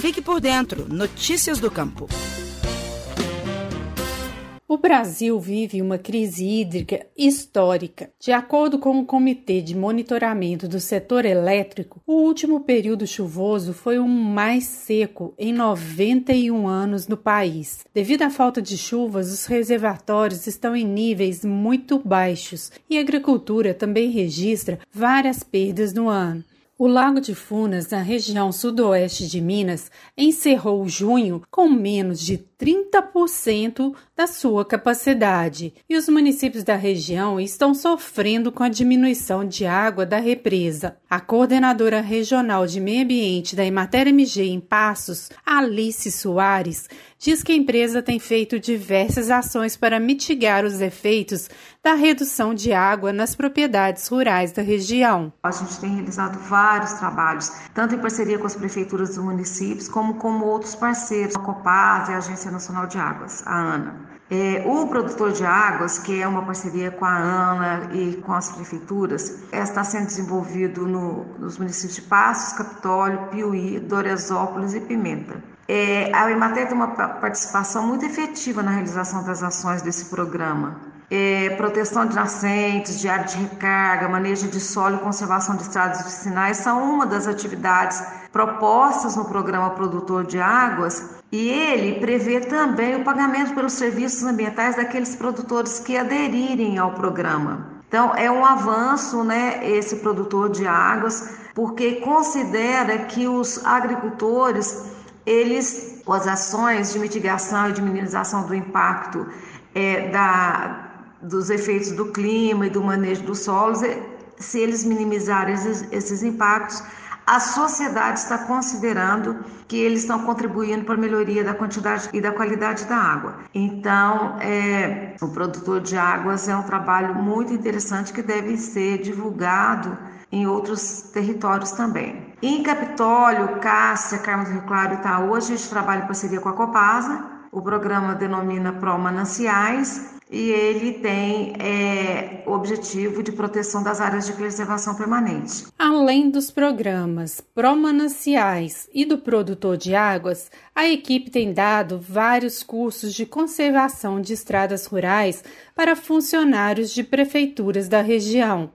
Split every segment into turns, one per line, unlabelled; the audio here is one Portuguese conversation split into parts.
Fique por dentro. Notícias do Campo.
O Brasil vive uma crise hídrica histórica. De acordo com o Comitê de Monitoramento do Setor Elétrico, o último período chuvoso foi o mais seco em 91 anos no país. Devido à falta de chuvas, os reservatórios estão em níveis muito baixos e a agricultura também registra várias perdas no ano. O Lago de Funas, na região sudoeste de Minas, encerrou junho com menos de 30% da sua capacidade, e os municípios da região estão sofrendo com a diminuição de água da represa. A coordenadora regional de meio ambiente da Emater MG em Passos, Alice Soares, diz que a empresa tem feito diversas ações para mitigar os efeitos da redução de água nas propriedades rurais da região.
A gente tem realizado vários trabalhos, tanto em parceria com as prefeituras dos municípios, como com outros parceiros, a Copaz e a Agência Nacional de Águas, a ANA. É, o produtor de águas, que é uma parceria com a ANA e com as prefeituras, está sendo desenvolvido no, nos municípios de Passos, Capitólio, Piuí, Doresópolis e Pimenta. É, a Emater tem uma participação muito efetiva na realização das ações desse programa é, proteção de nascentes, de área de recarga, manejo de solo e conservação de estradas vicinais são uma das atividades propostas no programa Produtor de Águas e ele prevê também o pagamento pelos serviços ambientais daqueles produtores que aderirem ao programa. Então, é um avanço, né, esse produtor de águas, porque considera que os agricultores, eles, as ações de mitigação e de minimização do impacto é, da, dos efeitos do clima e do manejo dos solos, se eles minimizarem esses, esses impactos, a sociedade está considerando que eles estão contribuindo para a melhoria da quantidade e da qualidade da água. Então, é, o produtor de águas é um trabalho muito interessante que deve ser divulgado em outros territórios também. Em Capitólio, Cássia, Carmo do Rio Claro e Itaú, a gente trabalha em parceria com a Copasa. O programa denomina Pro Mananciais e ele tem é, objetivo de proteção das áreas de preservação permanente.
Além dos programas pró-mananciais e do produtor de águas, a equipe tem dado vários cursos de conservação de estradas rurais para funcionários de prefeituras da região.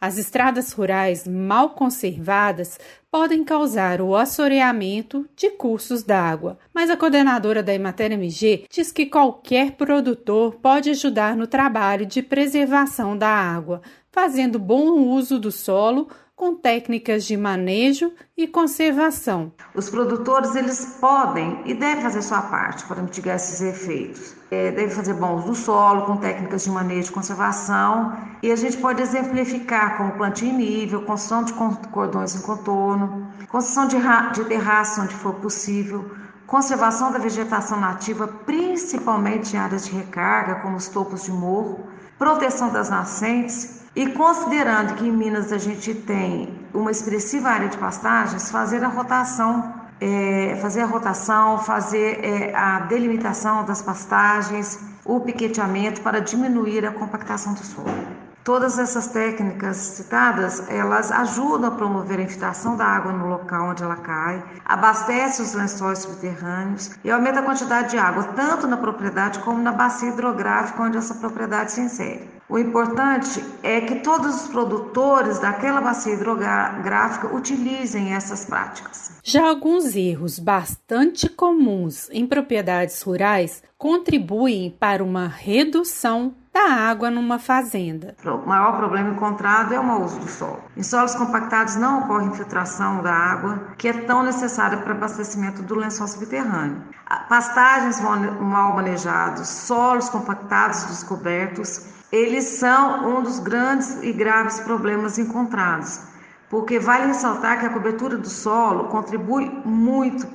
As estradas rurais mal conservadas podem causar o assoreamento de cursos d'água, mas a coordenadora da Emater MG diz que qualquer produtor pode ajudar no trabalho de preservação da água, fazendo bom uso do solo com técnicas de manejo e conservação.
Os produtores eles podem e devem fazer sua parte para mitigar esses efeitos. É, devem fazer bom uso do solo com técnicas de manejo e conservação e a gente pode exemplificar como plantio em nível, construção de cordões em contorno, construção de, de terraço onde for possível, conservação da vegetação nativa, principalmente em áreas de recarga, como os topos de morro, proteção das nascentes e considerando que em Minas a gente tem uma expressiva área de pastagens, fazer a rotação, é, fazer a rotação, fazer é, a delimitação das pastagens, o piqueteamento para diminuir a compactação do solo. Todas essas técnicas citadas, elas ajudam a promover a infiltração da água no local onde ela cai, abastece os lençóis subterrâneos e aumenta a quantidade de água tanto na propriedade como na bacia hidrográfica onde essa propriedade se insere. O importante é que todos os produtores daquela bacia hidrográfica utilizem essas práticas.
Já alguns erros bastante comuns em propriedades rurais contribuem para uma redução da água numa fazenda.
O maior problema encontrado é o mau uso do solo. Em solos compactados não ocorre infiltração da água, que é tão necessária para abastecimento do lençol subterrâneo. Pastagens mal manejados, solos compactados descobertos, eles são um dos grandes e graves problemas encontrados, porque vale ressaltar que a cobertura do solo contribui muito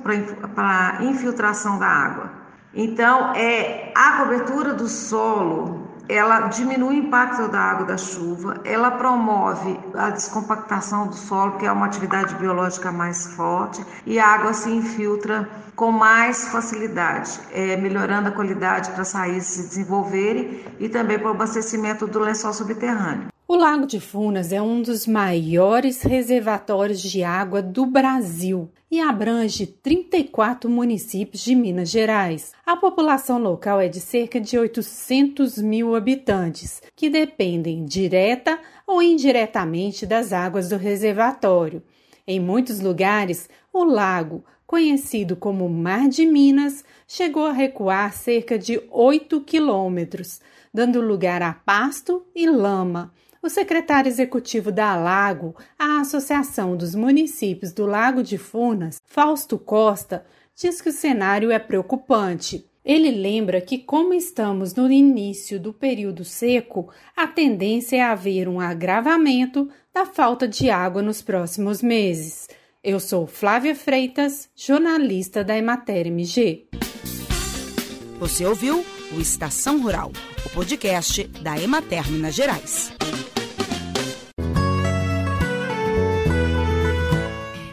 para a infiltração da água. Então, é a cobertura do solo ela diminui o impacto da água da chuva, ela promove a descompactação do solo, que é uma atividade biológica mais forte, e a água se infiltra com mais facilidade, é, melhorando a qualidade para as raízes se desenvolverem e também para o abastecimento do lençol subterrâneo.
O Lago de Furnas é um dos maiores reservatórios de água do Brasil e abrange 34 municípios de Minas Gerais. A população local é de cerca de 800 mil habitantes, que dependem direta ou indiretamente das águas do reservatório. Em muitos lugares, o lago, conhecido como Mar de Minas, chegou a recuar cerca de 8 quilômetros, dando lugar a pasto e lama. O secretário executivo da Lago, a Associação dos Municípios do Lago de Furnas, Fausto Costa, diz que o cenário é preocupante. Ele lembra que, como estamos no início do período seco, a tendência é haver um agravamento da falta de água nos próximos meses. Eu sou Flávia Freitas, jornalista da Emater MG.
Você ouviu o Estação Rural, o podcast da Emater Minas Gerais.